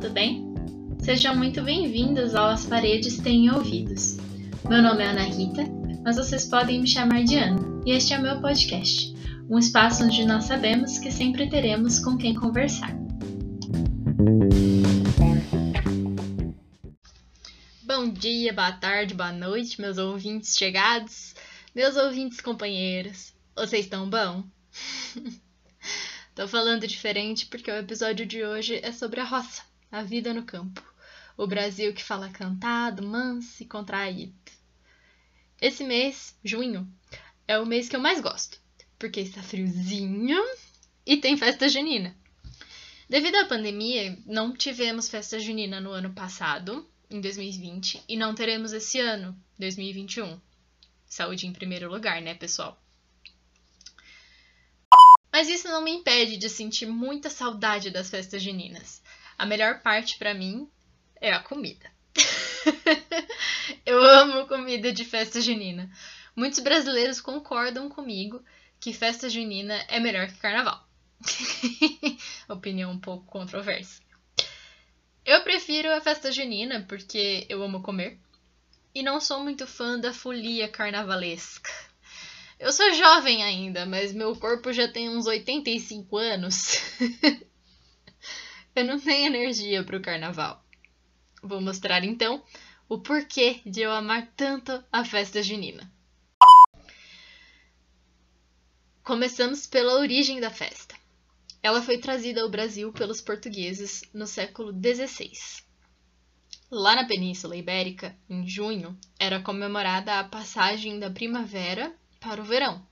tudo bem? Sejam muito bem-vindos ao As Paredes Têm Ouvidos. Meu nome é Ana Rita, mas vocês podem me chamar de Ana, e este é o meu podcast, um espaço onde nós sabemos que sempre teremos com quem conversar. Bom dia, boa tarde, boa noite, meus ouvintes chegados, meus ouvintes companheiros. Vocês estão bom? Tô falando diferente porque o episódio de hoje é sobre a roça, a vida no campo. O Brasil que fala cantado, manso e contraído. Esse mês, junho, é o mês que eu mais gosto, porque está friozinho e tem festa junina. Devido à pandemia, não tivemos festa junina no ano passado, em 2020, e não teremos esse ano, 2021. Saúde em primeiro lugar, né, pessoal? Mas isso não me impede de sentir muita saudade das festas juninas. A melhor parte para mim é a comida. Eu amo comida de festa junina. Muitos brasileiros concordam comigo que festa junina é melhor que carnaval. Opinião um pouco controversa. Eu prefiro a festa junina porque eu amo comer e não sou muito fã da folia carnavalesca. Eu sou jovem ainda, mas meu corpo já tem uns 85 anos. eu não tenho energia para o carnaval. Vou mostrar então o porquê de eu amar tanto a festa junina. Começamos pela origem da festa. Ela foi trazida ao Brasil pelos portugueses no século XVI. Lá na Península Ibérica, em junho, era comemorada a passagem da primavera para o verão.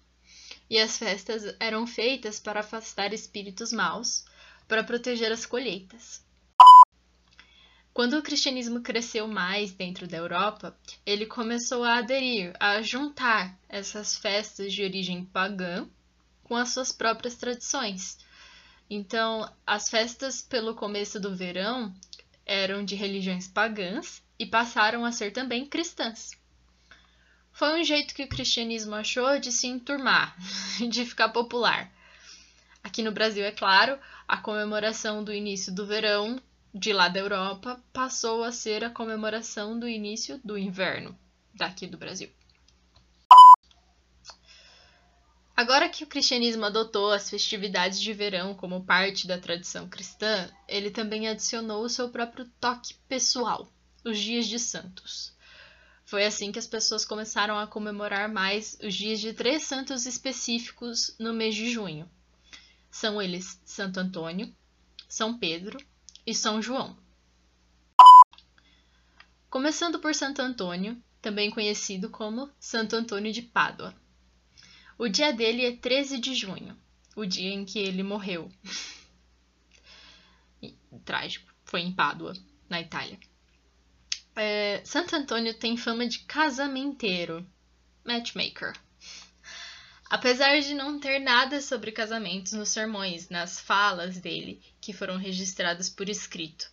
E as festas eram feitas para afastar espíritos maus, para proteger as colheitas. Quando o cristianismo cresceu mais dentro da Europa, ele começou a aderir, a juntar essas festas de origem pagã com as suas próprias tradições. Então, as festas pelo começo do verão eram de religiões pagãs e passaram a ser também cristãs. Foi um jeito que o cristianismo achou de se enturmar, de ficar popular. Aqui no Brasil, é claro, a comemoração do início do verão de lá da Europa passou a ser a comemoração do início do inverno daqui do Brasil. Agora que o cristianismo adotou as festividades de verão como parte da tradição cristã, ele também adicionou o seu próprio toque pessoal, os dias de santos. Foi assim que as pessoas começaram a comemorar mais os dias de três santos específicos no mês de junho. São eles Santo Antônio, São Pedro e São João. Começando por Santo Antônio, também conhecido como Santo Antônio de Pádua. O dia dele é 13 de junho, o dia em que ele morreu. Trágico, foi em Pádua, na Itália. É, Santo Antônio tem fama de casamenteiro, matchmaker. Apesar de não ter nada sobre casamentos nos sermões, nas falas dele, que foram registradas por escrito.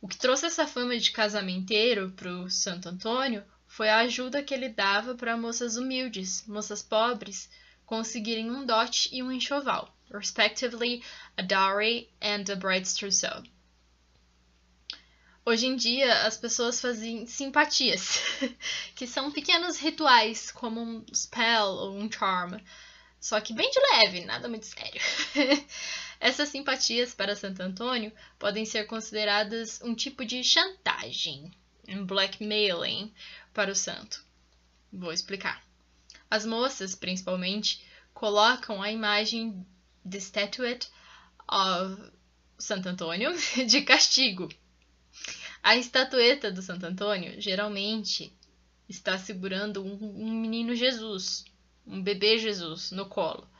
O que trouxe essa fama de casamenteiro para o Santo Antônio foi a ajuda que ele dava para moças humildes, moças pobres, conseguirem um dote e um enxoval, respectively a dowry and a bride's trousseau. Hoje em dia, as pessoas fazem simpatias, que são pequenos rituais, como um spell ou um charm, só que bem de leve, nada muito sério. Essas simpatias para Santo Antônio podem ser consideradas um tipo de chantagem, um blackmailing para o santo. Vou explicar. As moças, principalmente, colocam a imagem de statuette of Santo Antônio de castigo a estatueta do Santo Antônio geralmente está segurando um, um menino Jesus, um bebê Jesus no colo.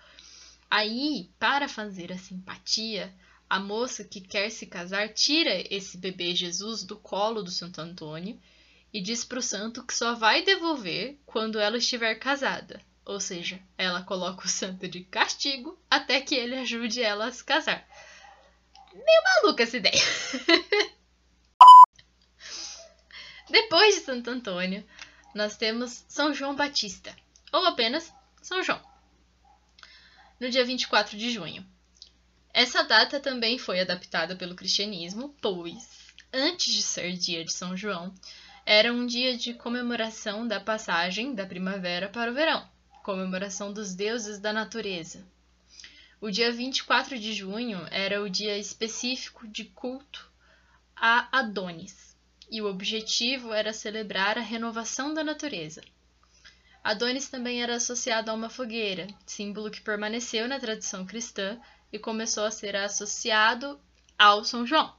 Aí, para fazer a simpatia, a moça que quer se casar tira esse bebê Jesus do colo do Santo Antônio e diz para o santo que só vai devolver quando ela estiver casada. Ou seja, ela coloca o santo de castigo até que ele ajude ela a se casar. Meio maluca essa ideia. Depois de Santo Antônio, nós temos São João Batista, ou apenas São João, no dia 24 de junho. Essa data também foi adaptada pelo cristianismo, pois antes de ser dia de São João, era um dia de comemoração da passagem da primavera para o verão, comemoração dos deuses da natureza. O dia 24 de junho era o dia específico de culto a Adonis, e o objetivo era celebrar a renovação da natureza. Adonis também era associado a uma fogueira, símbolo que permaneceu na tradição cristã e começou a ser associado ao São João.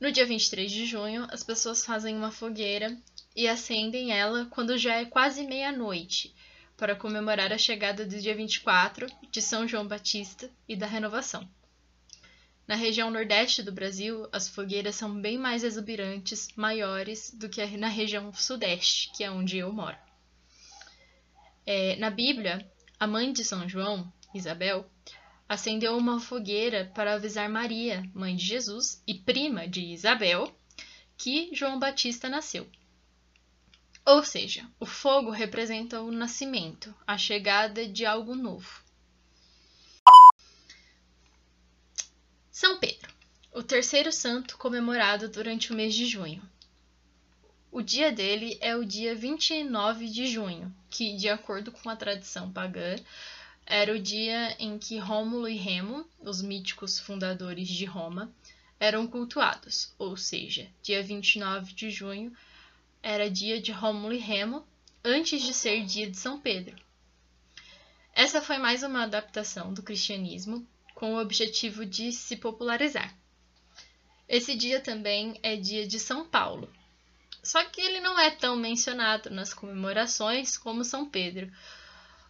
No dia 23 de junho, as pessoas fazem uma fogueira e acendem ela quando já é quase meia-noite, para comemorar a chegada do dia 24 de São João Batista e da renovação. Na região nordeste do Brasil, as fogueiras são bem mais exuberantes, maiores do que na região sudeste, que é onde eu moro. É, na Bíblia, a mãe de São João, Isabel, acendeu uma fogueira para avisar Maria, mãe de Jesus e prima de Isabel, que João Batista nasceu. Ou seja, o fogo representa o nascimento, a chegada de algo novo. São Pedro, o terceiro santo comemorado durante o mês de junho. O dia dele é o dia 29 de junho, que, de acordo com a tradição pagã, era o dia em que Rômulo e Remo, os míticos fundadores de Roma, eram cultuados, ou seja, dia 29 de junho era dia de Rômulo e Remo, antes de ser dia de São Pedro. Essa foi mais uma adaptação do cristianismo com o objetivo de se popularizar. Esse dia também é dia de São Paulo. Só que ele não é tão mencionado nas comemorações como São Pedro.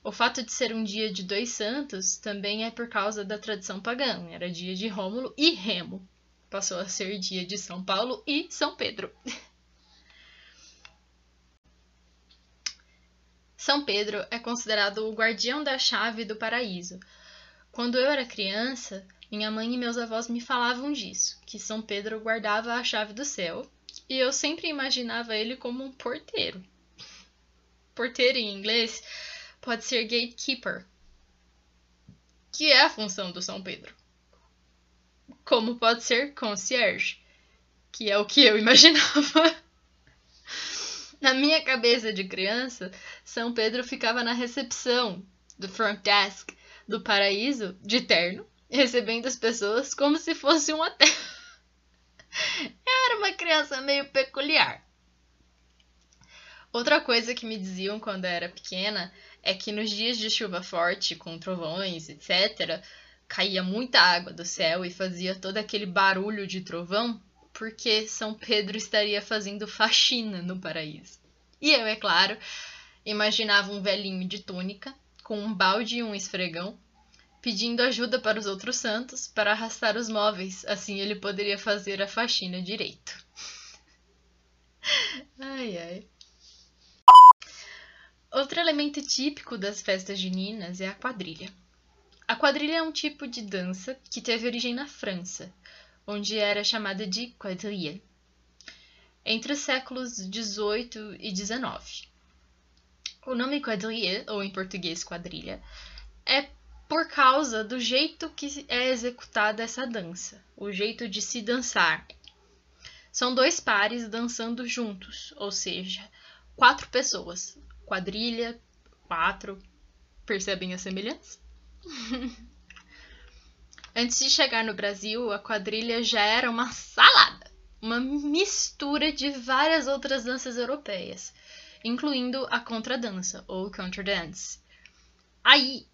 O fato de ser um dia de dois santos também é por causa da tradição pagã. Era dia de Rômulo e Remo. Passou a ser dia de São Paulo e São Pedro. São Pedro é considerado o guardião da chave do paraíso. Quando eu era criança, minha mãe e meus avós me falavam disso, que São Pedro guardava a chave do céu, e eu sempre imaginava ele como um porteiro. Porteiro em inglês pode ser gatekeeper, que é a função do São Pedro. Como pode ser concierge, que é o que eu imaginava. Na minha cabeça de criança, São Pedro ficava na recepção do front desk do paraíso de terno, recebendo as pessoas como se fosse um hotel. Eu era uma criança meio peculiar. Outra coisa que me diziam quando eu era pequena é que nos dias de chuva forte, com trovões, etc., caía muita água do céu e fazia todo aquele barulho de trovão porque São Pedro estaria fazendo faxina no paraíso. E eu, é claro, imaginava um velhinho de túnica, com um balde e um esfregão, pedindo ajuda para os outros santos para arrastar os móveis, assim ele poderia fazer a faxina direito. ai, ai. Outro elemento típico das festas juninas é a quadrilha. A quadrilha é um tipo de dança que teve origem na França, onde era chamada de quadrille, entre os séculos XVIII e XIX. O nome quadrille, ou em português quadrilha, é por causa do jeito que é executada essa dança, o jeito de se dançar. São dois pares dançando juntos, ou seja, quatro pessoas. Quadrilha, quatro. Percebem a semelhança? Antes de chegar no Brasil, a quadrilha já era uma salada, uma mistura de várias outras danças europeias, incluindo a contradança ou contradance. Aí,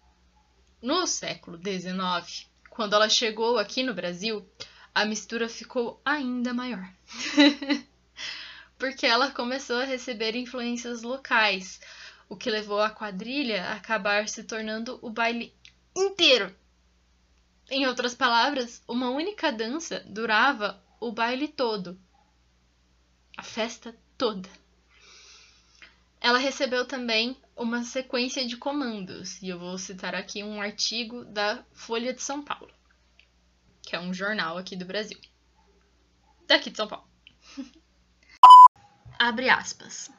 no século XIX, quando ela chegou aqui no Brasil, a mistura ficou ainda maior. Porque ela começou a receber influências locais, o que levou a quadrilha a acabar se tornando o baile inteiro em outras palavras, uma única dança durava o baile todo, a festa toda. Ela recebeu também uma sequência de comandos, e eu vou citar aqui um artigo da Folha de São Paulo, que é um jornal aqui do Brasil. Daqui de São Paulo. Abre aspas.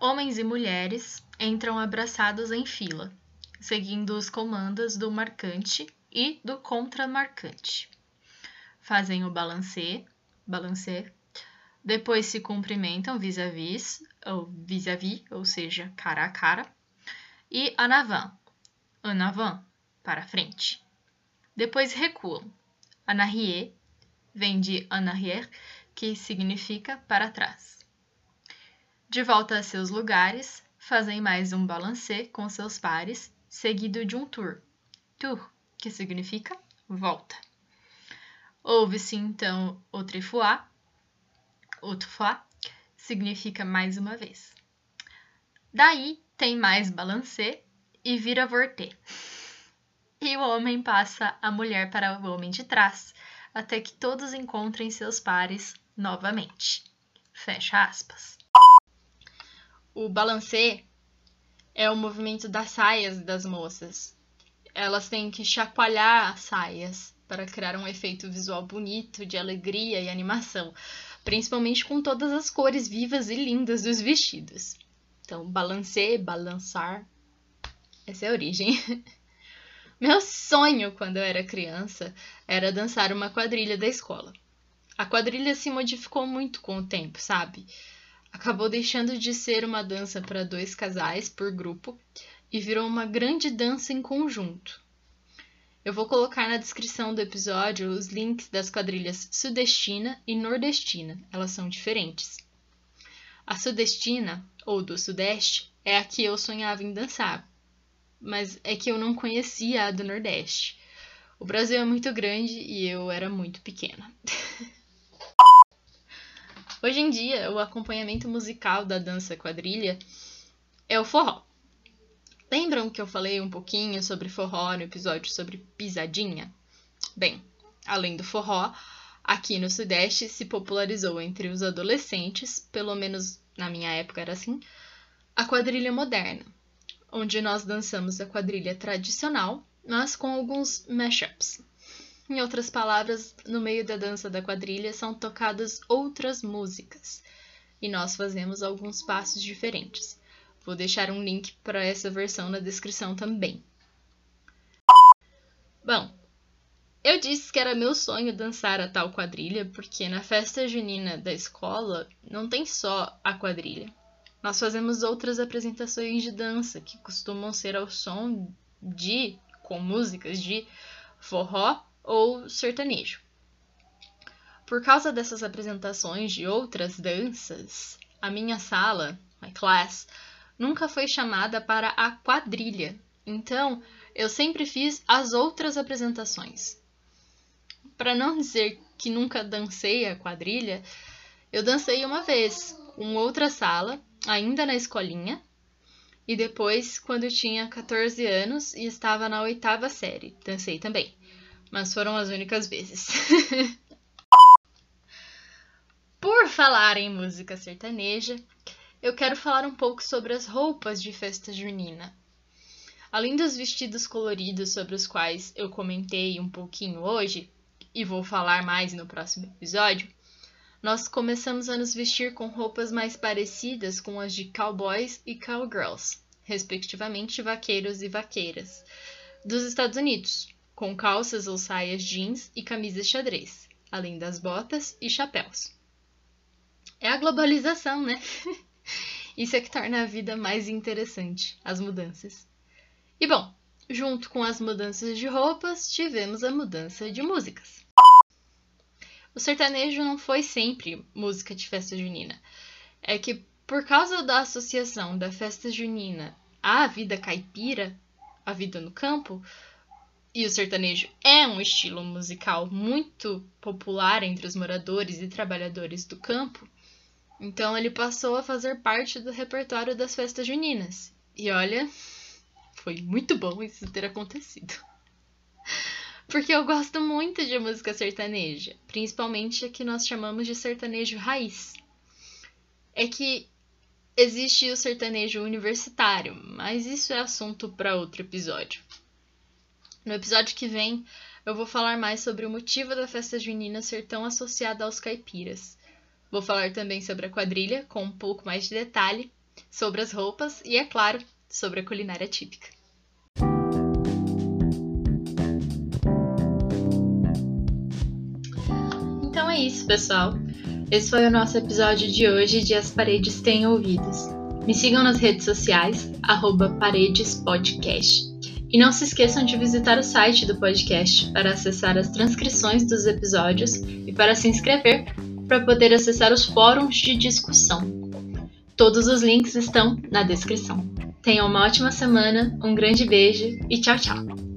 Homens e mulheres entram abraçados em fila, seguindo os comandos do marcante e do contramarcante. fazem o balancê, balancê. Depois se cumprimentam vis-à-vis, ou vis-à-vis, ou seja, cara a cara. E en avant, en avant, para frente. Depois recuam. En arrière vem de en arrière, que significa para trás. De volta a seus lugares, fazem mais um balancê com seus pares, seguido de um tour. Tour, que significa volta. Ouve-se então o trifois, autrefois, significa mais uma vez. Daí tem mais balancê e vira vorté. E o homem passa a mulher para o homem de trás, até que todos encontrem seus pares novamente. Fecha aspas. O balancê é o movimento das saias das moças. Elas têm que chacoalhar as saias para criar um efeito visual bonito, de alegria e animação, principalmente com todas as cores vivas e lindas dos vestidos. Então, balancê, balançar, essa é a origem. Meu sonho quando eu era criança era dançar uma quadrilha da escola. A quadrilha se modificou muito com o tempo, sabe? Acabou deixando de ser uma dança para dois casais por grupo e virou uma grande dança em conjunto. Eu vou colocar na descrição do episódio os links das quadrilhas sudestina e nordestina, elas são diferentes. A sudestina, ou do sudeste, é a que eu sonhava em dançar, mas é que eu não conhecia a do Nordeste. O Brasil é muito grande e eu era muito pequena. Hoje em dia, o acompanhamento musical da dança quadrilha é o forró. Lembram que eu falei um pouquinho sobre forró no episódio sobre pisadinha? Bem, além do forró, aqui no Sudeste se popularizou entre os adolescentes, pelo menos na minha época era assim, a quadrilha moderna, onde nós dançamos a quadrilha tradicional, mas com alguns mashups. Em outras palavras, no meio da dança da quadrilha são tocadas outras músicas e nós fazemos alguns passos diferentes. Vou deixar um link para essa versão na descrição também. Bom, eu disse que era meu sonho dançar a tal quadrilha porque na festa junina da escola não tem só a quadrilha. Nós fazemos outras apresentações de dança que costumam ser ao som de, com músicas de forró ou sertanejo. Por causa dessas apresentações de outras danças, a minha sala, my class, nunca foi chamada para a quadrilha. Então, eu sempre fiz as outras apresentações. Para não dizer que nunca dancei a quadrilha, eu dancei uma vez com outra sala ainda na escolinha, e depois, quando eu tinha 14 anos e estava na oitava série, dancei também. Mas foram as únicas vezes. Por falar em música sertaneja, eu quero falar um pouco sobre as roupas de festa junina. Além dos vestidos coloridos sobre os quais eu comentei um pouquinho hoje, e vou falar mais no próximo episódio, nós começamos a nos vestir com roupas mais parecidas com as de cowboys e cowgirls, respectivamente vaqueiros e vaqueiras, dos Estados Unidos, com calças ou saias jeans e camisas xadrez, além das botas e chapéus. É a globalização, né? Isso é que torna a vida mais interessante, as mudanças. E bom, junto com as mudanças de roupas, tivemos a mudança de músicas. O sertanejo não foi sempre música de festa junina. É que por causa da associação da festa junina à vida caipira, a vida no campo, e o sertanejo é um estilo musical muito popular entre os moradores e trabalhadores do campo, então ele passou a fazer parte do repertório das festas juninas. E olha, foi muito bom isso ter acontecido porque eu gosto muito de música sertaneja, principalmente a que nós chamamos de sertanejo raiz. É que existe o sertanejo universitário, mas isso é assunto para outro episódio. No episódio que vem, eu vou falar mais sobre o motivo da festa junina ser tão associada aos caipiras. Vou falar também sobre a quadrilha, com um pouco mais de detalhe, sobre as roupas e, é claro, sobre a culinária típica. é isso, pessoal. Esse foi o nosso episódio de hoje de As Paredes Têm Ouvidos. Me sigam nas redes sociais, paredespodcast. E não se esqueçam de visitar o site do podcast para acessar as transcrições dos episódios e para se inscrever para poder acessar os fóruns de discussão. Todos os links estão na descrição. Tenham uma ótima semana, um grande beijo e tchau, tchau!